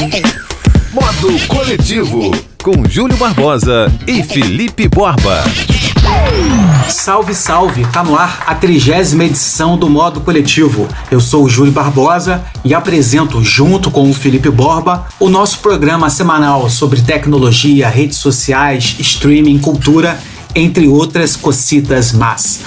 Modo Coletivo, com Júlio Barbosa e Felipe Borba. Salve, salve! Tá no ar a trigésima edição do Modo Coletivo. Eu sou o Júlio Barbosa e apresento, junto com o Felipe Borba, o nosso programa semanal sobre tecnologia, redes sociais, streaming, cultura, entre outras cocitas más.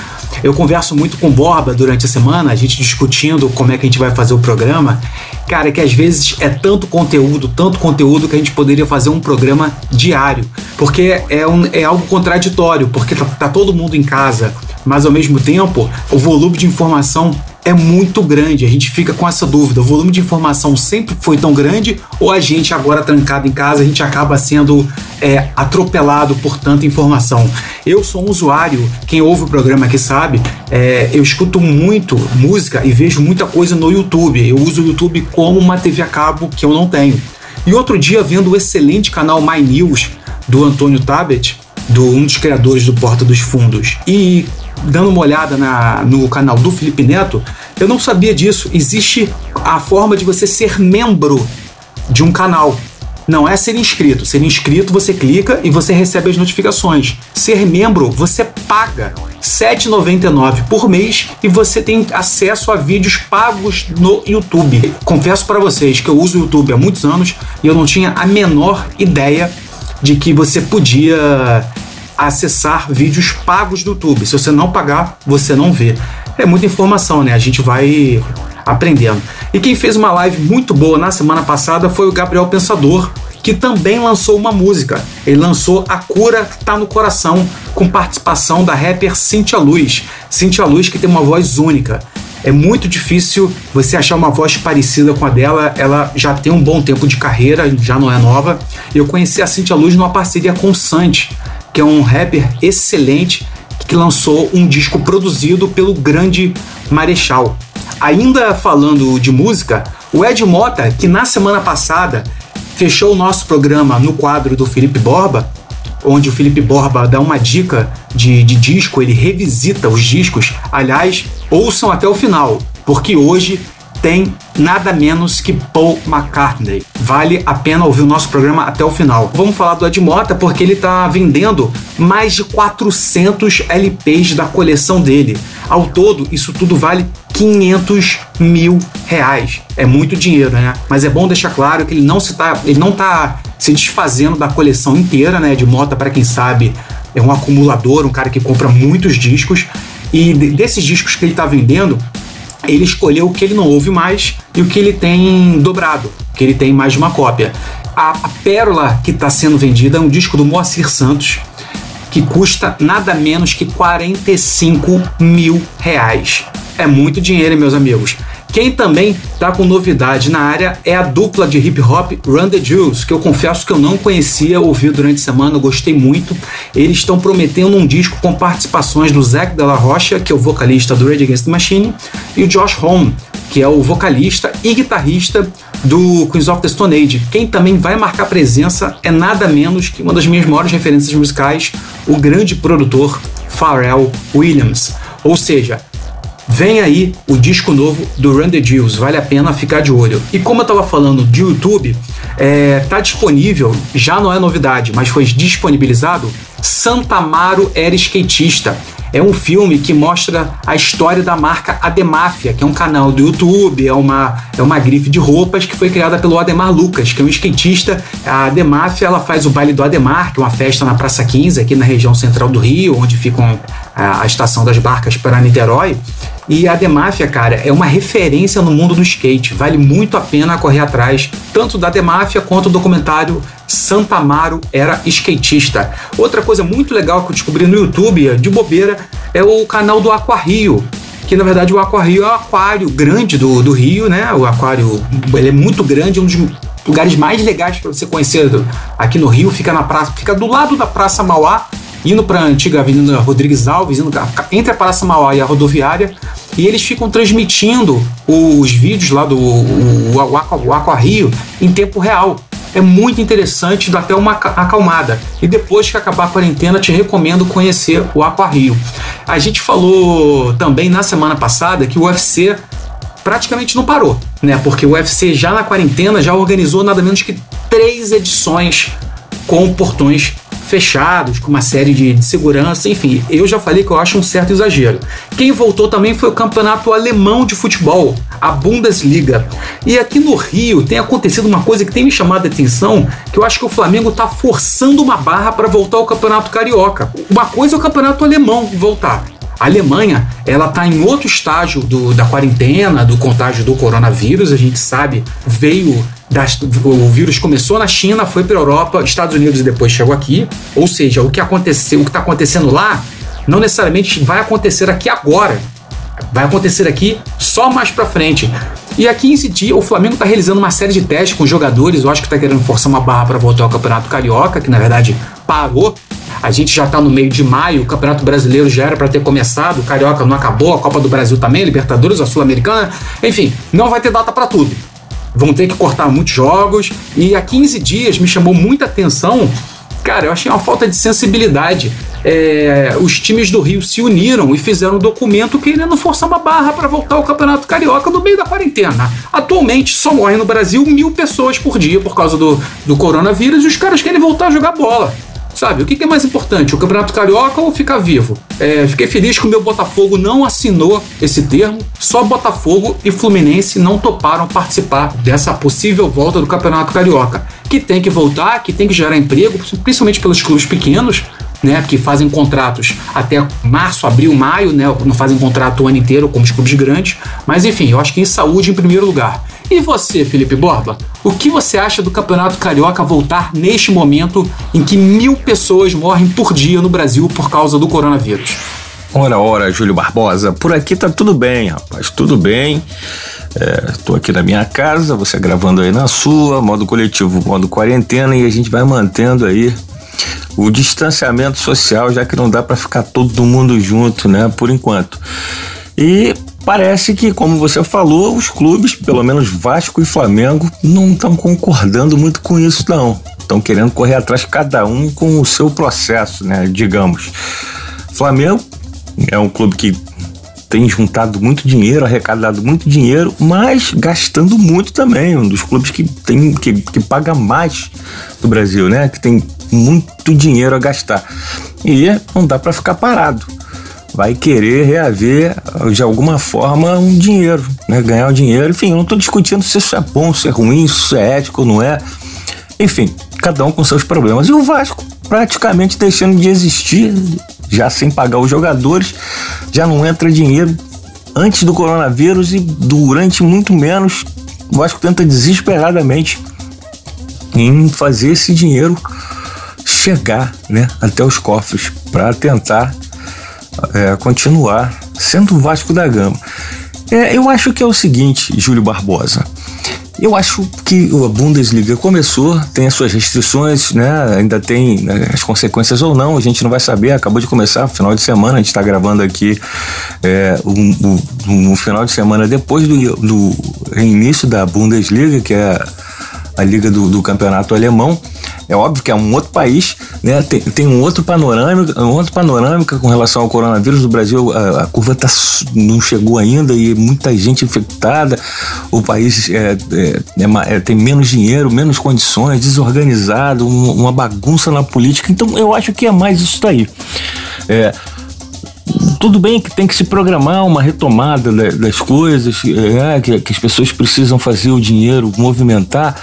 Eu converso muito com Borba durante a semana, a gente discutindo como é que a gente vai fazer o programa. Cara, que às vezes é tanto conteúdo, tanto conteúdo que a gente poderia fazer um programa diário. Porque é, um, é algo contraditório, porque tá, tá todo mundo em casa, mas ao mesmo tempo o volume de informação é muito grande. A gente fica com essa dúvida: o volume de informação sempre foi tão grande ou a gente, agora trancado em casa, a gente acaba sendo é, atropelado por tanta informação? Eu sou um usuário, quem ouve o programa aqui sabe, é, eu escuto muito música e vejo muita coisa no YouTube. Eu uso o YouTube como uma TV a cabo que eu não tenho. E outro dia, vendo o excelente canal My News do Antônio Tabet, do um dos criadores do Porta dos Fundos, e dando uma olhada na, no canal do Felipe Neto, eu não sabia disso. Existe a forma de você ser membro de um canal. Não é ser inscrito. Ser inscrito, você clica e você recebe as notificações. Ser membro, você paga R$ 7,99 por mês e você tem acesso a vídeos pagos no YouTube. Confesso para vocês que eu uso o YouTube há muitos anos e eu não tinha a menor ideia de que você podia acessar vídeos pagos do YouTube. Se você não pagar, você não vê. É muita informação, né? A gente vai aprendendo. E quem fez uma live muito boa na semana passada foi o Gabriel Pensador, que também lançou uma música. Ele lançou A Cura Tá no Coração, com participação da rapper Cintia Luz. Cintia Luz que tem uma voz única. É muito difícil você achar uma voz parecida com a dela. Ela já tem um bom tempo de carreira, já não é nova. Eu conheci a Cintia Luz numa parceria com o Santi, que é um rapper excelente que lançou um disco produzido pelo grande Marechal. Ainda falando de música, o Ed Mota, que na semana passada fechou o nosso programa no quadro do Felipe Borba, onde o Felipe Borba dá uma dica de, de disco, ele revisita os discos. Aliás, ouçam até o final, porque hoje tem nada menos que Paul McCartney. Vale a pena ouvir o nosso programa até o final. Vamos falar do Ed Mota porque ele está vendendo mais de 400 LPs da coleção dele. Ao todo, isso tudo vale 500 mil reais. É muito dinheiro, né? Mas é bom deixar claro que ele não se tá, ele não tá se desfazendo da coleção inteira, né? De Mota, para quem sabe, é um acumulador, um cara que compra muitos discos. E desses discos que ele está vendendo, ele escolheu o que ele não ouve mais e o que ele tem dobrado, que ele tem mais de uma cópia. A, a pérola que está sendo vendida é um disco do Moacir Santos, que custa nada menos que 45 mil reais. É muito dinheiro, meus amigos. Quem também tá com novidade na área é a dupla de hip hop Run the Jewels, que eu confesso que eu não conhecia, ouvi durante a semana, gostei muito. Eles estão prometendo um disco com participações do Zac Della Rocha, que é o vocalista do Rage Against the Machine, e o Josh Homme, que é o vocalista e guitarrista do Queens of the Stone Age. Quem também vai marcar presença é nada menos que uma das minhas maiores referências musicais, o grande produtor Pharrell Williams. Ou seja, Vem aí o disco novo do Run the Jewels, vale a pena ficar de olho. E como eu estava falando de YouTube, é, tá disponível, já não é novidade, mas foi disponibilizado. Santa Amaro era skatista. É um filme que mostra a história da marca Ademáfia, que é um canal do YouTube, é uma, é uma grife de roupas que foi criada pelo Ademar Lucas, que é um skatista. A Ademáfia ela faz o baile do Ademar, que é uma festa na Praça 15, aqui na região central do Rio, onde fica a, a estação das barcas para Niterói. E a Demáfia, cara, é uma referência no mundo do skate. Vale muito a pena correr atrás, tanto da Demáfia quanto do documentário Santa Amaro era skatista. Outra coisa muito legal que eu descobri no YouTube, de bobeira, é o canal do Aqua Rio. Que na verdade o Aqua Rio é o aquário grande do, do Rio, né? O aquário ele é muito grande, um dos lugares mais legais para você conhecer aqui no Rio. Fica na praça, fica do lado da Praça Mauá, indo para a antiga Avenida Rodrigues Alves, indo entre a Praça Mauá e a rodoviária, e eles ficam transmitindo os vídeos lá do Aqua, Aqua Rio em tempo real. É muito interessante, dá até uma acalmada. E depois que acabar a quarentena, te recomendo conhecer o Aqua Rio. A gente falou também na semana passada que o UFC praticamente não parou, né? Porque o UFC já na quarentena já organizou nada menos que três edições com portões fechados, com uma série de, de, segurança, enfim, eu já falei que eu acho um certo exagero. Quem voltou também foi o campeonato alemão de futebol, a Bundesliga. E aqui no Rio tem acontecido uma coisa que tem me chamado a atenção, que eu acho que o Flamengo está forçando uma barra para voltar ao campeonato carioca. Uma coisa é o campeonato alemão voltar. A Alemanha, ela está em outro estágio do, da quarentena, do contágio do coronavírus. A gente sabe, veio das, o vírus começou na China, foi para a Europa, Estados Unidos e depois chegou aqui. Ou seja, o que aconteceu, o que está acontecendo lá, não necessariamente vai acontecer aqui agora. Vai acontecer aqui só mais para frente. E há 15 dias, o Flamengo está realizando uma série de testes com jogadores. Eu acho que está querendo forçar uma barra para voltar ao Campeonato Carioca, que na verdade parou. A gente já está no meio de maio, o Campeonato Brasileiro já era para ter começado, o Carioca não acabou, a Copa do Brasil também, Libertadores, a Sul-Americana. Enfim, não vai ter data para tudo. Vão ter que cortar muitos jogos. E há 15 dias me chamou muita atenção. Cara, eu achei uma falta de sensibilidade é, os times do Rio se uniram e fizeram um documento querendo forçar uma barra para voltar ao Campeonato Carioca no meio da quarentena. Atualmente só morrem no Brasil mil pessoas por dia por causa do, do coronavírus e os caras querem voltar a jogar bola. Sabe, o que, é mais importante, o Campeonato Carioca ou ficar vivo? É, fiquei feliz que o meu Botafogo não assinou esse termo, só Botafogo e Fluminense não toparam participar dessa possível volta do Campeonato Carioca, que tem que voltar, que tem que gerar emprego, principalmente pelos clubes pequenos, né, que fazem contratos até março, abril, maio, né, não fazem contrato o ano inteiro como os clubes grandes, mas enfim, eu acho que em saúde em primeiro lugar. E você, Felipe Borba? O que você acha do Campeonato Carioca voltar neste momento em que mil pessoas morrem por dia no Brasil por causa do coronavírus? Ora, ora, Júlio Barbosa, por aqui tá tudo bem, rapaz, tudo bem. Estou é, aqui na minha casa, você gravando aí na sua, modo coletivo, modo quarentena, e a gente vai mantendo aí o distanciamento social, já que não dá para ficar todo mundo junto, né, por enquanto. E parece que, como você falou, os clubes, pelo menos Vasco e Flamengo, não estão concordando muito com isso, não. Estão querendo correr atrás cada um com o seu processo, né, digamos. Flamengo é um clube que tem juntado muito dinheiro, arrecadado muito dinheiro, mas gastando muito também. Um dos clubes que tem que, que paga mais do Brasil, né? Que tem muito dinheiro a gastar. E não dá para ficar parado. Vai querer reaver de alguma forma um dinheiro, né? Ganhar o dinheiro. Enfim, eu não estou discutindo se isso é bom, se é ruim, se isso é ético ou não é. Enfim, cada um com seus problemas. E o Vasco praticamente deixando de existir já sem pagar os jogadores, já não entra dinheiro antes do coronavírus e durante muito menos. O Vasco tenta desesperadamente em fazer esse dinheiro chegar né, até os cofres para tentar é, continuar sendo o Vasco da Gama. É, eu acho que é o seguinte, Júlio Barbosa. Eu acho que a Bundesliga começou, tem as suas restrições, né? Ainda tem né, as consequências ou não, a gente não vai saber. Acabou de começar, final de semana, a gente está gravando aqui é, um, um, um, final de semana depois do, do início da Bundesliga, que é a liga do, do campeonato alemão. É óbvio que é um outro país, né? Tem, tem um outro panorâmica, um outro panorâmica com relação ao coronavírus do Brasil. A, a curva tá, não chegou ainda e muita gente infectada. O país é, é, é, é tem menos dinheiro, menos condições, desorganizado, um, uma bagunça na política. Então eu acho que é mais isso daí. É, tudo bem que tem que se programar uma retomada das coisas, é, que, que as pessoas precisam fazer o dinheiro movimentar,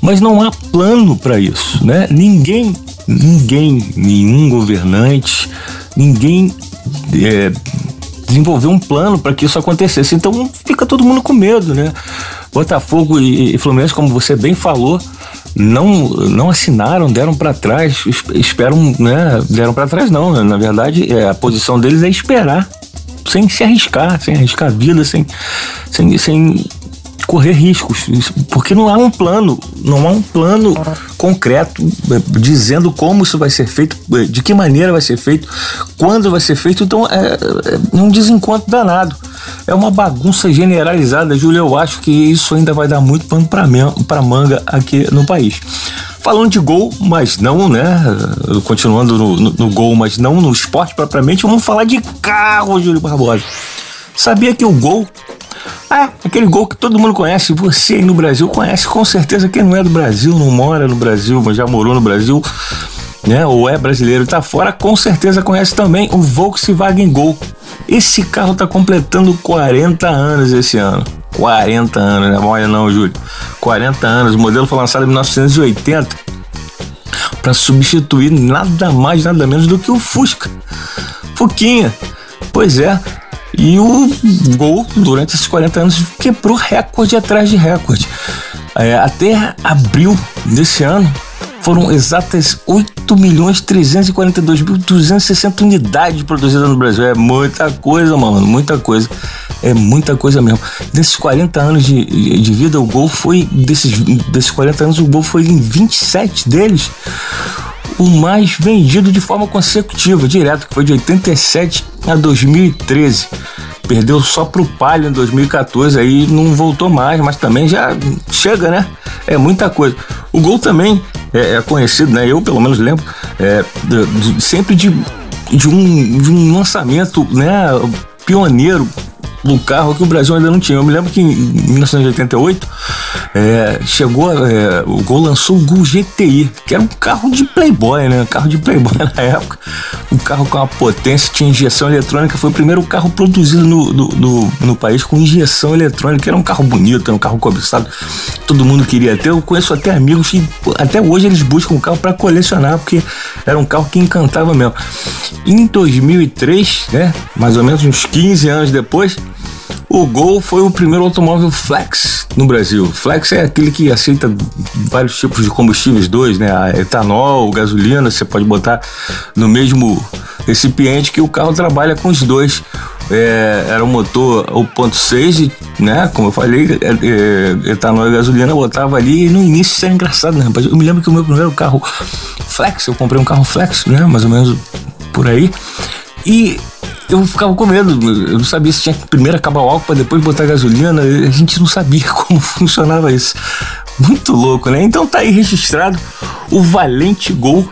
mas não há plano para isso, né? Ninguém, ninguém, nenhum governante, ninguém é, desenvolveu um plano para que isso acontecesse. Então fica todo mundo com medo, né? Botafogo e, e Fluminense, como você bem falou, não não assinaram, deram para trás, esperam, né? Deram para trás não, né? na verdade é, a posição deles é esperar, sem se arriscar, sem arriscar a vida, sem, sem, sem correr riscos, porque não há um plano, não há um plano concreto eh, dizendo como isso vai ser feito, eh, de que maneira vai ser feito, quando vai ser feito. Então é, é um desencontro danado. É uma bagunça generalizada, Júlio. Eu acho que isso ainda vai dar muito pano para manga aqui no país. Falando de gol, mas não, né? Continuando no, no, no gol, mas não no esporte propriamente, vamos falar de carro, Júlio Barbosa. Sabia que o gol Ah, aquele gol que todo mundo conhece, você aí no Brasil conhece com certeza. Quem não é do Brasil, não mora no Brasil, mas já morou no Brasil, né? Ou é brasileiro, tá fora, com certeza conhece também o Volkswagen Gol. Esse carro tá completando 40 anos esse ano. 40 anos, não é mole não, Júlio. 40 anos. O modelo foi lançado em 1980 para substituir nada mais, nada menos do que o Fusca. Fuquinha. Pois é. E o Gol, durante esses 40 anos, quebrou recorde atrás de recorde. É, até abril desse ano, foram exatas 8 milhões 342 mil 260 unidades produzidas no Brasil. É muita coisa, mano, muita coisa. É muita coisa mesmo. Desses 40 anos de, de vida, o Gol foi. Desses, desses 40 anos, o Gol foi em 27 deles o mais vendido de forma consecutiva, direto, que foi de 87 a 2013. Perdeu só pro Palio em 2014, aí não voltou mais, mas também já chega, né? É muita coisa. O Gol também é, é conhecido, né? Eu pelo menos lembro é, de, de, sempre de, de, um, de um lançamento, né? Pioneiro um carro que o Brasil ainda não tinha. Eu me lembro que em 1988 é, chegou, é, o Gol lançou o Gol GTI, que era um carro de playboy, né? Um carro de playboy na época. Um carro com uma potência, tinha injeção eletrônica. Foi o primeiro carro produzido no, no, no, no país com injeção eletrônica. Era um carro bonito, era um carro cobiçado. Todo mundo queria ter. Eu conheço até amigos que até hoje eles buscam um carro para colecionar, porque era um carro que encantava mesmo. Em 2003, né? Mais ou menos uns 15 anos depois, o Gol foi o primeiro automóvel flex no Brasil. Flex é aquele que aceita vários tipos de combustíveis dois, né? A etanol, gasolina, você pode botar no mesmo recipiente que o carro trabalha com os dois. É, era um motor 1.6, né? Como eu falei, é, é, etanol e gasolina botava ali e no início isso era engraçado, né, rapaz? Eu me lembro que o meu primeiro carro flex, eu comprei um carro flex, né? Mais ou menos por aí. E eu ficava com medo. Eu não sabia se tinha que primeiro acabar o álcool para depois botar gasolina. A gente não sabia como funcionava isso. Muito louco, né? Então tá aí registrado o Valente Gol.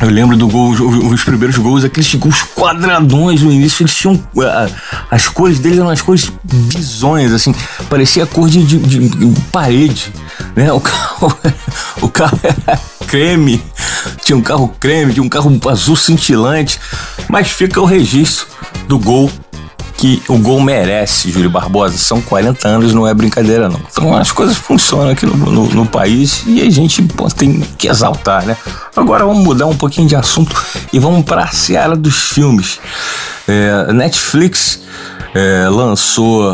Eu lembro do gol, os primeiros gols, aqueles gols quadradões no início, eles tinham. as cores deles eram as cores bizonhas, assim, parecia a cor de, de, de parede, né? O carro, o carro era creme, tinha um carro creme, tinha um carro azul cintilante, mas fica o registro do gol que o gol merece, Júlio Barbosa. São 40 anos, não é brincadeira, não. Então as coisas funcionam aqui no, no, no país e a gente pô, tem que exaltar, né? Agora vamos mudar um pouquinho de assunto e vamos para a seara dos filmes. É, Netflix é, lançou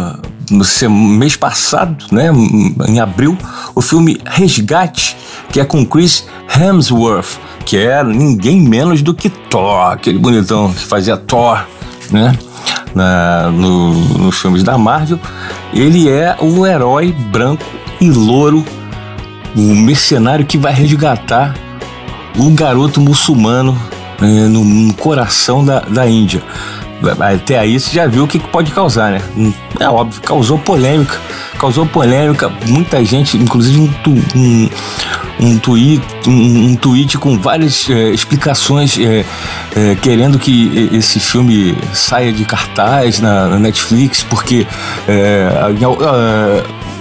no mês passado, né, em abril, o filme Resgate, que é com Chris Hemsworth, que é ninguém menos do que Thor, aquele bonitão que fazia Thor, né? Na, no, nos filmes da Marvel, ele é o herói branco e louro, o mercenário que vai resgatar o garoto muçulmano é, no, no, coração da, da Índia. Até aí você já viu o que pode causar, né? É óbvio, causou polêmica. Causou polêmica, muita gente, inclusive um, um, um, tweet, um, um tweet com várias é, explicações é, é, querendo que esse filme saia de cartaz na, na Netflix, porque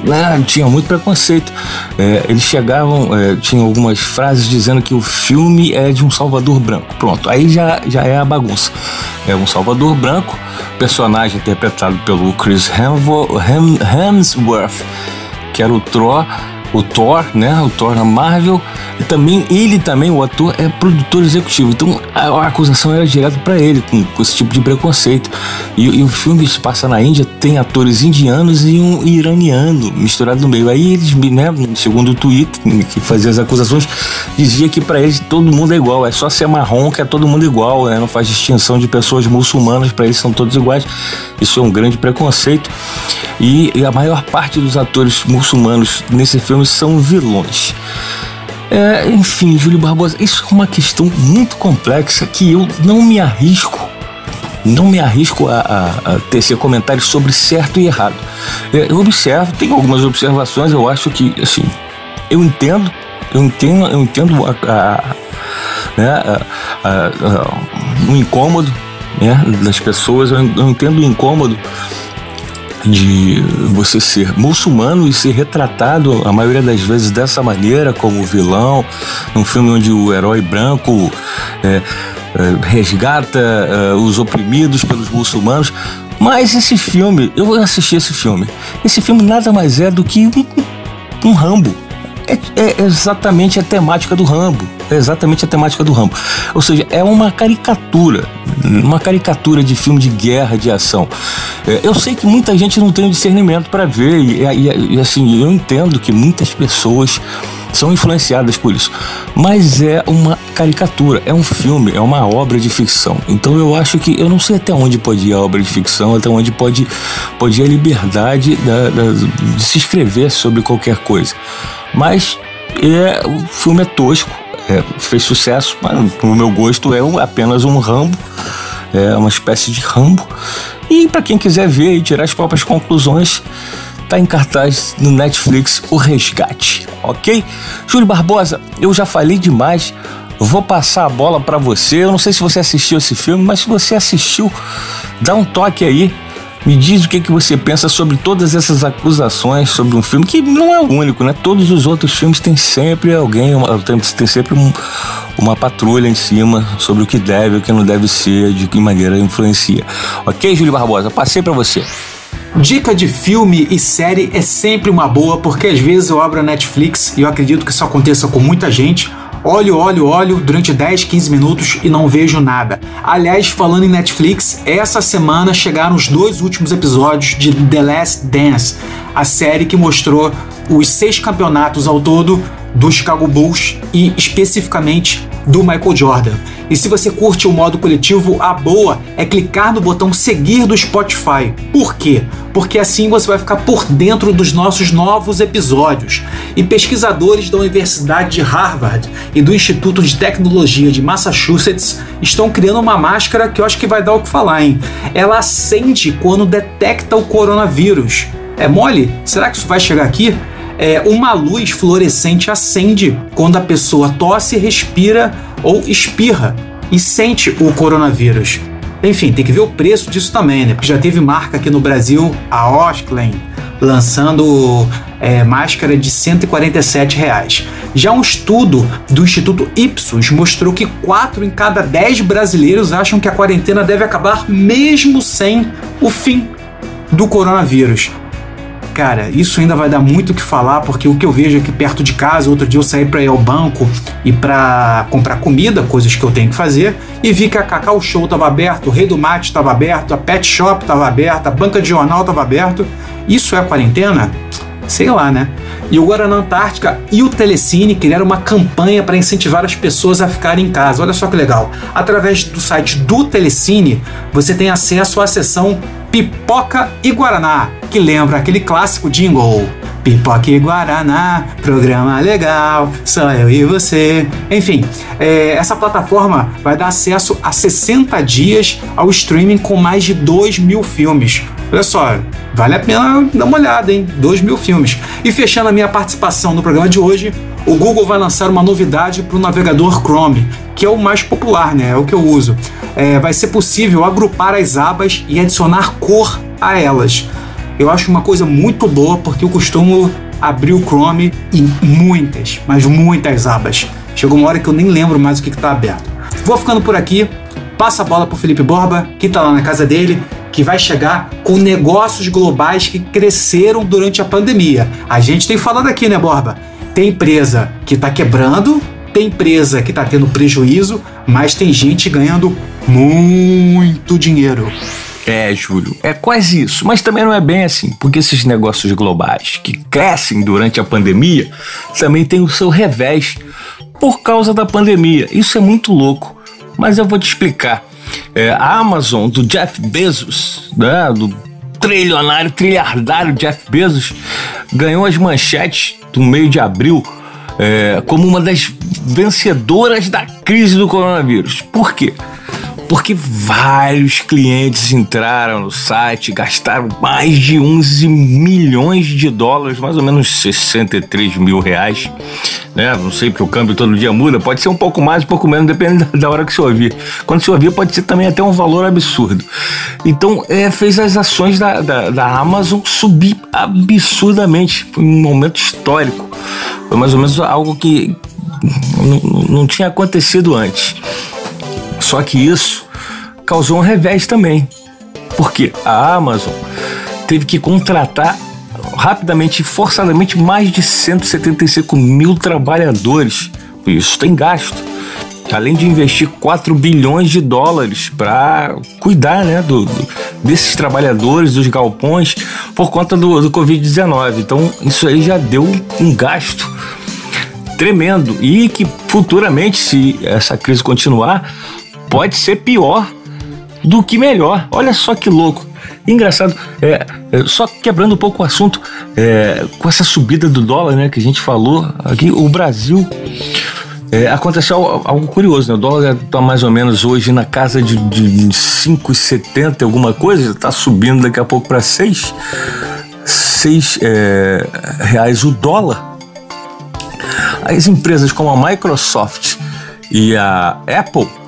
né, tinha muito preconceito. É, eles chegavam, é, tinham algumas frases dizendo que o filme é de um Salvador branco. Pronto, aí já, já é a bagunça. É um Salvador branco, personagem interpretado pelo Chris Hemsworth, que era o Thor o Thor, né? O Thor na Marvel. E também, ele também, o ator, é produtor executivo. Então a, acusação era direta para ele, com, com, esse tipo de preconceito. E, e, o filme se passa na Índia, tem atores indianos e um iraniano misturado no meio. Aí eles, né, segundo o tweet que fazia as acusações, dizia que para eles todo mundo é igual, é só ser marrom que é todo mundo igual, né? Não faz distinção de pessoas muçulmanas, para eles são todos iguais. Isso é um grande preconceito. E, e a maior parte dos atores muçulmanos nesse filme são vilões. É, enfim, Júlio Barbosa, isso é uma questão muito complexa que eu não me arrisco, não me arrisco a, a, a tecer comentários sobre certo e errado. É, eu observo, tenho algumas observações, eu acho que, assim, eu entendo, eu entendo, eu entendo a, a, né, o incômodo né, das pessoas, eu entendo o incômodo de você ser muçulmano e ser retratado a maioria das vezes dessa maneira como vilão num filme onde o herói branco é, é, resgata é, os oprimidos pelos muçulmanos. Mas esse filme eu assisti esse filme. Esse filme nada mais é do que um, um Rambo é, exatamente a temática do Rambo. É exatamente a temática do Rambo. Ou seja, é uma caricatura, uma caricatura de filme de guerra, de ação. É, eu sei que muita gente não tem o discernimento para ver, e, e, e assim, eu entendo que muitas pessoas são influenciadas por isso. Mas é uma caricatura, é um filme, é uma obra de ficção. Então eu acho que eu não sei até onde pode ir a obra de ficção, até onde pode, pode ir a liberdade da, da, de se escrever sobre qualquer coisa. Mas é, o filme é tosco, é, fez sucesso, mas no meu gosto é um, apenas um Rambo, é uma espécie de Rambo. E para quem quiser ver e tirar as próprias conclusões, tá em cartaz no Netflix O Resgate, ok? Júlio Barbosa, eu já falei demais. Vou passar a bola para você. Eu não sei se você assistiu esse filme, mas se você assistiu, dá um toque aí me diz o que, que você pensa sobre todas essas acusações sobre um filme que não é o único, né? Todos os outros filmes têm sempre alguém, tem, tem sempre um, uma patrulha em cima sobre o que deve, o que não deve ser, de que maneira influencia. Ok, Júlio Barbosa? Passei para você. Dica de filme e série é sempre uma boa, porque às vezes eu abro a Netflix e eu acredito que isso aconteça com muita gente olho, olho, olho durante 10, 15 minutos e não vejo nada. Aliás, falando em Netflix, essa semana chegaram os dois últimos episódios de The Last Dance, a série que mostrou os seis campeonatos ao todo do Chicago Bulls e especificamente do Michael Jordan. E se você curte o modo coletivo, a boa é clicar no botão seguir do Spotify. Por quê? Porque assim você vai ficar por dentro dos nossos novos episódios. E pesquisadores da Universidade de Harvard e do Instituto de Tecnologia de Massachusetts estão criando uma máscara que eu acho que vai dar o que falar, hein? Ela acende quando detecta o coronavírus. É mole? Será que isso vai chegar aqui? É, uma luz fluorescente acende quando a pessoa tosse, respira ou espirra e sente o coronavírus. Enfim, tem que ver o preço disso também, né? Porque já teve marca aqui no Brasil, a Osklen, lançando é, máscara de 147 reais. Já um estudo do Instituto Ipsos mostrou que 4 em cada 10 brasileiros acham que a quarentena deve acabar mesmo sem o fim do coronavírus. Cara, isso ainda vai dar muito o que falar, porque o que eu vejo aqui perto de casa, outro dia eu saí para ir ao banco e para comprar comida, coisas que eu tenho que fazer, e vi que a Cacau Show estava aberto, o Rei do Mate estava aberto, a Pet Shop estava aberta, a banca de jornal estava aberto. Isso é quarentena? Sei lá, né? E o Guaraná Antártica e o Telecine criaram uma campanha para incentivar as pessoas a ficarem em casa. Olha só que legal. Através do site do Telecine, você tem acesso à seção Pipoca e Guaraná, que lembra aquele clássico jingle. Pipoca e Guaraná, programa legal, só eu e você. Enfim, é, essa plataforma vai dar acesso a 60 dias ao streaming com mais de 2 mil filmes. Olha só, vale a pena dar uma olhada, hein? 2 mil filmes. E fechando a minha participação no programa de hoje, o Google vai lançar uma novidade para o navegador Chrome, que é o mais popular, né? É o que eu uso. É, vai ser possível agrupar as abas e adicionar cor a elas. Eu acho uma coisa muito boa porque eu costumo abrir o Chrome em muitas, mas muitas abas. Chegou uma hora que eu nem lembro mais o que está aberto. Vou ficando por aqui. Passa a bola para Felipe Borba, que está lá na casa dele, que vai chegar com negócios globais que cresceram durante a pandemia. A gente tem falado aqui, né, Borba? Tem empresa que está quebrando, tem empresa que está tendo prejuízo, mas tem gente ganhando muito dinheiro. É, Júlio, é quase isso. Mas também não é bem assim, porque esses negócios globais que crescem durante a pandemia também tem o seu revés por causa da pandemia. Isso é muito louco, mas eu vou te explicar. É, Amazon do Jeff Bezos, né, do trilionário, trilhardário Jeff Bezos, ganhou as manchetes do meio de abril é, como uma das vencedoras da crise do coronavírus. Por quê? Porque vários clientes entraram no site, gastaram mais de 11 milhões de dólares, mais ou menos 63 mil reais. Né? Não sei porque o câmbio todo dia muda, pode ser um pouco mais, um pouco menos, depende da hora que você ouvir. Quando você ouvir, pode ser também até um valor absurdo. Então, é, fez as ações da, da, da Amazon subir absurdamente. Foi um momento histórico. Foi mais ou menos algo que não, não tinha acontecido antes. Só que isso causou um revés também. Porque a Amazon teve que contratar rapidamente forçadamente mais de 175 mil trabalhadores. Isso tem gasto. Além de investir 4 bilhões de dólares para cuidar né, do, do, desses trabalhadores, dos galpões, por conta do, do Covid-19. Então, isso aí já deu um gasto tremendo e que futuramente, se essa crise continuar, pode ser pior do que melhor. Olha só que louco. Engraçado, é, é, só quebrando um pouco o assunto, é, com essa subida do dólar, né, que a gente falou aqui, o Brasil é, aconteceu algo curioso, né? O dólar está mais ou menos hoje na casa de, de 5,70 alguma coisa, está subindo daqui a pouco para 6, 6 é, reais o dólar. As empresas como a Microsoft e a Apple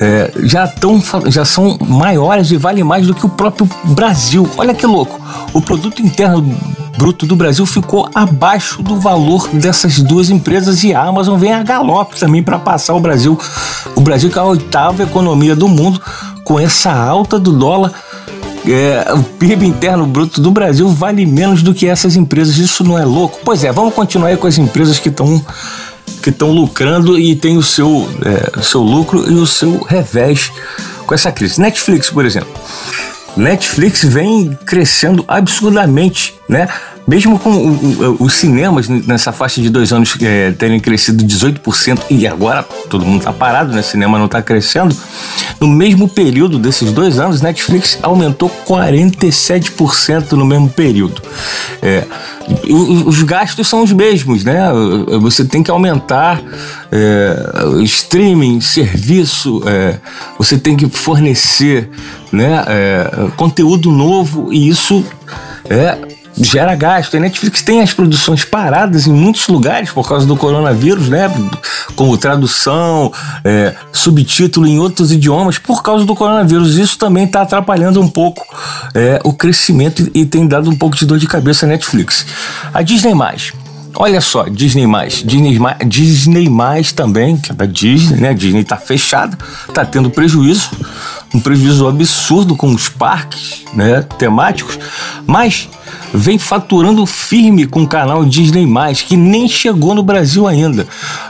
é, já, tão, já são maiores e valem mais do que o próprio Brasil. Olha que louco! O produto interno bruto do Brasil ficou abaixo do valor dessas duas empresas e a Amazon vem a galope também para passar o Brasil. O Brasil que é a oitava economia do mundo, com essa alta do dólar. É, o PIB interno bruto do Brasil vale menos do que essas empresas. Isso não é louco? Pois é, vamos continuar aí com as empresas que estão que estão lucrando e tem o seu, é, seu lucro e o seu revés com essa crise. Netflix, por exemplo. Netflix vem crescendo absurdamente, né? Mesmo com os cinemas nessa faixa de dois anos é, terem crescido 18% e agora todo mundo está parado, né? Cinema não está crescendo. No mesmo período desses dois anos, Netflix aumentou 47% no mesmo período. É, os gastos são os mesmos, né? Você tem que aumentar é, streaming, serviço, é, você tem que fornecer né, é, conteúdo novo e isso é gera gasto. A Netflix tem as produções paradas em muitos lugares por causa do coronavírus, né? Como tradução, é, subtítulo em outros idiomas por causa do coronavírus. Isso também está atrapalhando um pouco é, o crescimento e, tem dado um pouco de dor de cabeça à Netflix. A Disney. Olha só, Disney mais, Disney mais, Disney mais também, que é da Disney, né? Disney tá fechada, tá tendo prejuízo, um prejuízo absurdo com os parques, né, temáticos, mas vem faturando firme com o canal Disney+, que nem chegou no Brasil ainda.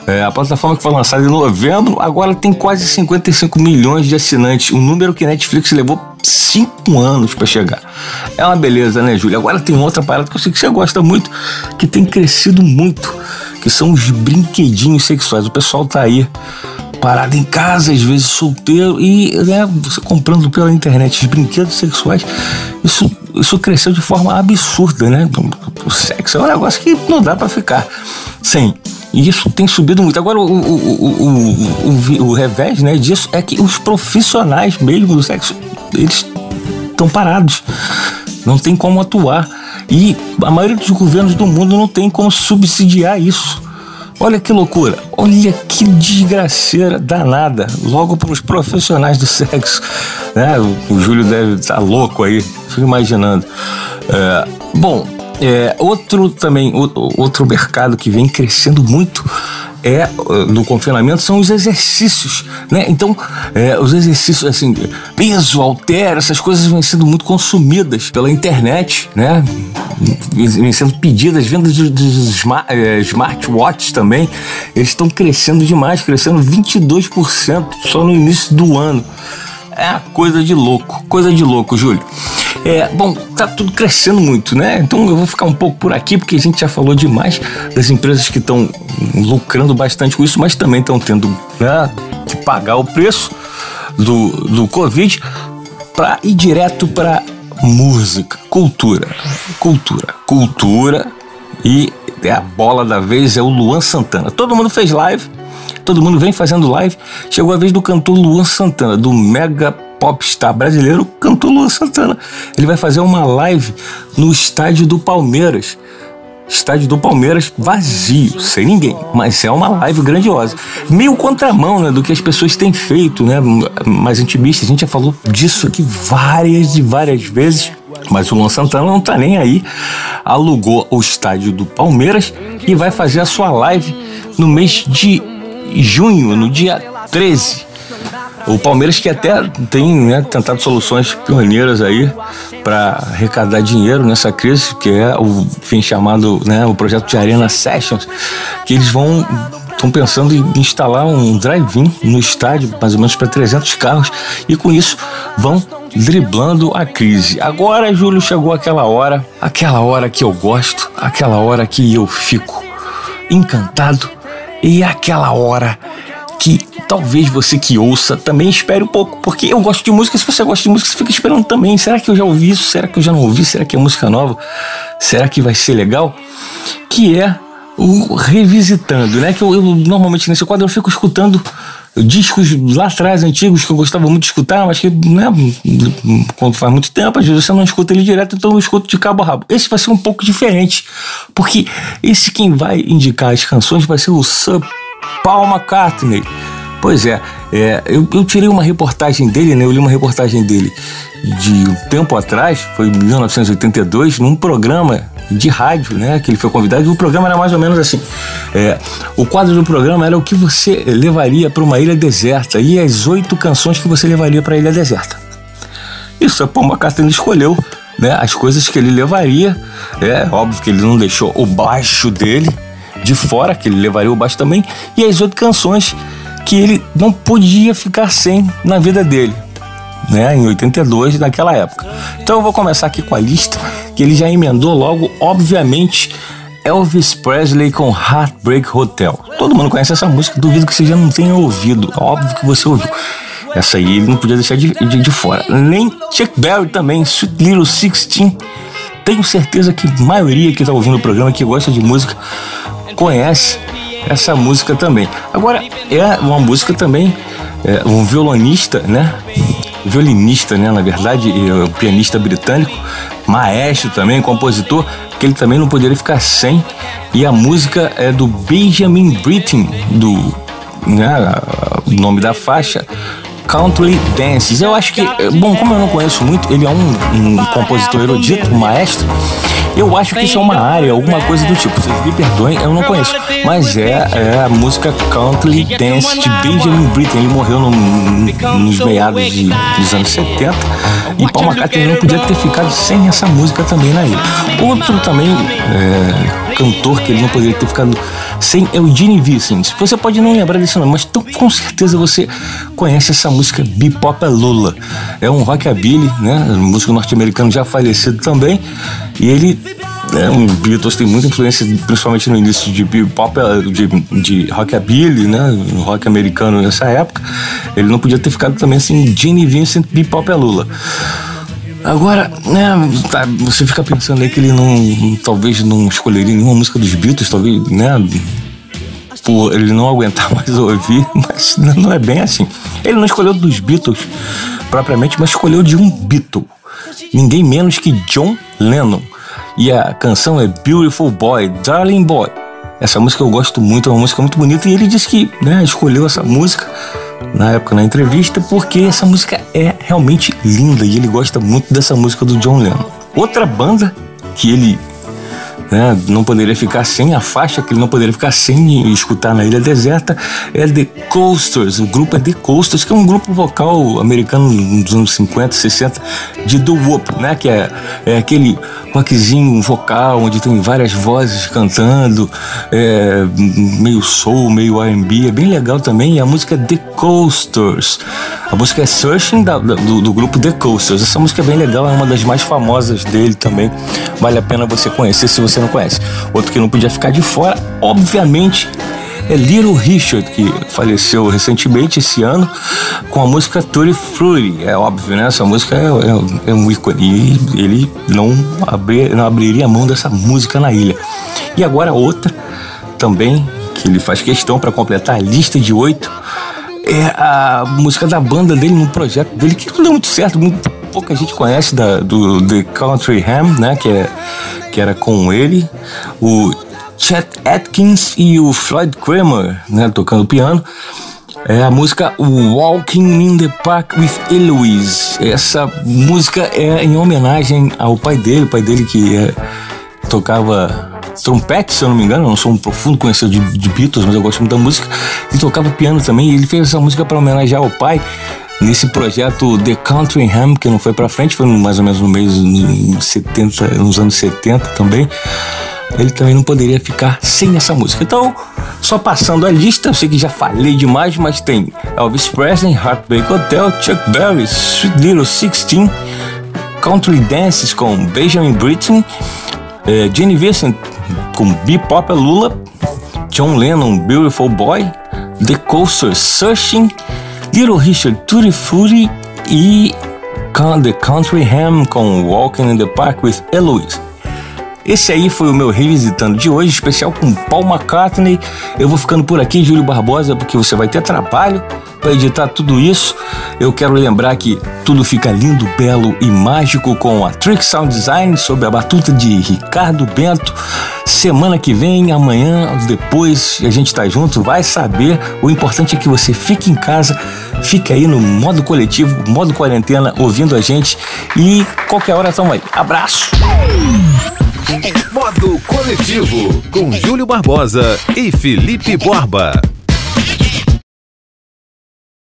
É, a plataforma que foi lançada em novembro, agora tem quase 55 milhões de assinantes, um número que Netflix levou cinco anos para chegar. É uma beleza, né, Júlia? Agora tem outra parada que eu sei que você gosta muito, que tem crescido muito, que são os brinquedinhos sexuais. O pessoal tá aí parado em casa, às vezes solteiro, e né, você comprando pela internet os brinquedos sexuais, isso, isso cresceu de forma absurda, né? O sexo é um negócio que não dá para ficar sem. E isso tem subido muito. Agora, o, o, o, o, revés né, disso é que os profissionais mesmo do sexo, eles estão parados. Não tem como atuar. E a maioria dos governos do mundo não tem como subsidiar isso. Olha que loucura, olha que desgraceira danada, logo para os profissionais do sexo. Né? O, Júlio deve estar tá louco aí, fico imaginando. É, bom, é, outro também, outro mercado que vem crescendo muito é no confinamento são os exercícios, né? Então, é, os exercícios assim, peso, altera, essas coisas vêm sendo muito consumidas pela internet, né? Vêm sendo pedidas, vendas dos smart, é, smartwatches também, eles estão crescendo demais, crescendo 22% só no início do ano. É coisa de louco, coisa de louco, Júlio. É, bom, tá tudo crescendo muito, né? Então eu vou ficar um pouco por aqui, porque a gente já falou demais das empresas que estão lucrando bastante com isso, mas também estão tendo né, que pagar o preço do, do Covid para ir direto para música, cultura, cultura, cultura e a bola da vez é o Luan Santana. Todo mundo fez live todo mundo vem fazendo live. Chegou a vez do cantor Luan Santana, do mega popstar brasileiro, cantor Luan Santana. Ele vai fazer uma live no estádio do Palmeiras. Estádio do Palmeiras vazio, sem ninguém, mas é uma live grandiosa. Meio contramão né, do que as pessoas têm feito, né? Mais intimista, a gente já falou disso aqui várias e várias vezes. Mas o Luan Santana não tá nem aí. Alugou o estádio do Palmeiras e vai fazer a sua live no mês de junho, no dia 13. O Palmeiras que até tem né, tentado soluções pioneiras aí para arrecadar dinheiro nessa crise, que é o fim chamado né, o projeto de Arena Sessions, que eles vão estão pensando em instalar um drive-in no estádio, mais ou menos para 300 carros, e com isso vão driblando a crise. Agora, Júlio, chegou aquela hora, aquela hora que eu gosto, aquela hora que eu fico encantado e aquela hora que talvez você que ouça também espere um pouco, porque eu gosto de música. Se você gosta de música, você fica esperando também. Será que eu já ouvi isso? Será que eu já não ouvi? Será que é música nova? Será que vai ser legal? Que é o Revisitando, né? Que eu, eu normalmente nesse quadro eu fico escutando discos lá atrás, antigos, que eu gostava muito de escutar, mas que, né, quando faz muito tempo, às vezes você não escuta ele direto, então eu escuto de cabo a rabo. Esse vai ser um pouco diferente, porque esse quem vai indicar as canções vai ser o Sir Paul McCartney. Pois é, é eu, eu, tirei uma reportagem dele, né? Eu li uma reportagem dele de um tempo atrás, foi em 1982, num programa de rádio, né? Que ele foi convidado. E o programa era mais ou menos assim. É, o quadro do programa era o que você levaria para uma ilha deserta e as oito canções que você levaria para a ilha deserta. Isso, Paul McCartney escolheu né, as coisas que ele levaria. É óbvio que ele não deixou o baixo dele de fora, que ele levaria o baixo também, e as oito canções que ele não podia ficar sem na vida dele, né, em 82, naquela época. Então eu vou começar aqui com a lista, que ele já emendou logo, obviamente, Elvis Presley com Heartbreak Hotel. Todo mundo conhece essa música, duvido que você já não tenha ouvido, óbvio que você ouviu. Essa aí ele não podia deixar de, de, de fora. Nem Chuck Berry também, Sweet Little Sixteen. Tenho certeza que a maioria que está ouvindo o programa, que gosta de música, conhece essa música também. Agora, é uma música também, é, um violonista, né? Violinista, né? Na verdade, é, pianista britânico, maestro também, compositor, que ele também não poderia ficar sem. E a música é do Benjamin Britten, do né, nome da faixa, Country Dances. Eu acho que, bom, como eu não conheço muito, ele é um, um compositor erudito, um maestro. Eu acho que isso é uma área, alguma coisa do tipo. Vocês me perdoem, eu não conheço. Mas é, é a música Country Dance de Benjamin Britten. Ele morreu no, nos meados de, dos anos 70. E Paul McCartney não podia ter ficado sem essa música também na ilha. Outro também é, cantor que ele não poderia ter ficado sem é o Gene Vicens. Você pode não lembrar desse nome, mas com certeza você conhece essa música Bebop Lula. É um rockabilly, né? Um músico norte-americano já falecido também. E ele né, um Beatles tem muita influência, principalmente no início de pop, de, de rockabilly, né, rock americano nessa época. Ele não podia ter ficado também assim, Gene Vincent, Bebop Lula. Agora, né, tá, você fica pensando aí que ele não, talvez não escolheria nenhuma música dos Beatles, talvez, né, por ele não aguentar mais ouvir, mas não é bem assim. Ele não escolheu dos Beatles propriamente, mas escolheu de um Beatle ninguém menos que John Lennon. E a canção é Beautiful Boy, Darling Boy. Essa música eu gosto muito, é uma música muito bonita. E ele disse que né, escolheu essa música na época na entrevista porque essa música é realmente linda e ele gosta muito dessa música do John Lennon. Outra banda que ele né, não poderia ficar sem a faixa, que ele não poderia ficar sem escutar na Ilha Deserta, é The Coasters. O grupo é The Coasters, que é um grupo vocal americano dos anos 50, 60, de Do Wop, né, que é, é aquele rockzinho vocal onde tem várias vozes cantando, é, meio soul, meio R&B, é bem legal também. E a música é The Coasters. A música é Searching da, do, do grupo The Coasters. Essa música é bem legal, é uma das mais famosas dele também. Vale a pena você conhecer se você não conhece. Outro que não podia ficar de fora, obviamente, é Little Richard, que faleceu recentemente esse ano, com a música Tutti Frutti. É óbvio, né? Essa música é, é, é um ícone e ele não, abrir, não abriria a mão dessa música na ilha. E agora outra também que ele faz questão para completar a lista de oito, é a música da banda dele no projeto dele, que não deu muito certo, muito pouca gente conhece da, do The Country Ham, né? Que, é, que era com ele, o Chet Atkins e o Floyd Kramer, né? Tocando piano. É a música Walking in the Park with Eloise. Essa música é em homenagem ao pai dele, o pai dele que é, tocava trompete, se eu não me engano. Eu não sou um profundo conhecedor de, de Beatles, mas eu gosto muito da música. E tocava piano também. E ele fez essa música para homenagear o pai nesse projeto The Country Ham, que não foi para frente, foi mais ou menos no mês nos 70, nos anos 70 também. Ele também não poderia ficar sem essa música. Então, só passando a lista, eu sei que já falei demais, mas tem Elvis Presley, Heartbreak Hotel, Chuck Berry, Sweet Little Sixteen, Country Dances com Benjamin Britten, eh, Jenny Vincent com Bebop Lula, John Lennon, Beautiful Boy, The Coasters, Searching, Little Richard Tutti Frutti e The Country Ham com Walking in the Park with Eloise. Esse aí foi o meu revisitando de hoje, especial com Paul McCartney. Eu vou ficando por aqui, Júlio Barbosa, porque você vai ter trabalho para editar tudo isso. Eu quero lembrar que tudo fica lindo, belo e mágico com a Trick Sound Design sob a batuta de Ricardo Bento. Semana que vem, amanhã, depois, a gente está junto, vai saber. O importante é que você fique em casa, fique aí no modo coletivo, modo quarentena, ouvindo a gente e qualquer hora estamos aí. Abraço! Modo Coletivo, com Júlio Barbosa e Felipe Borba.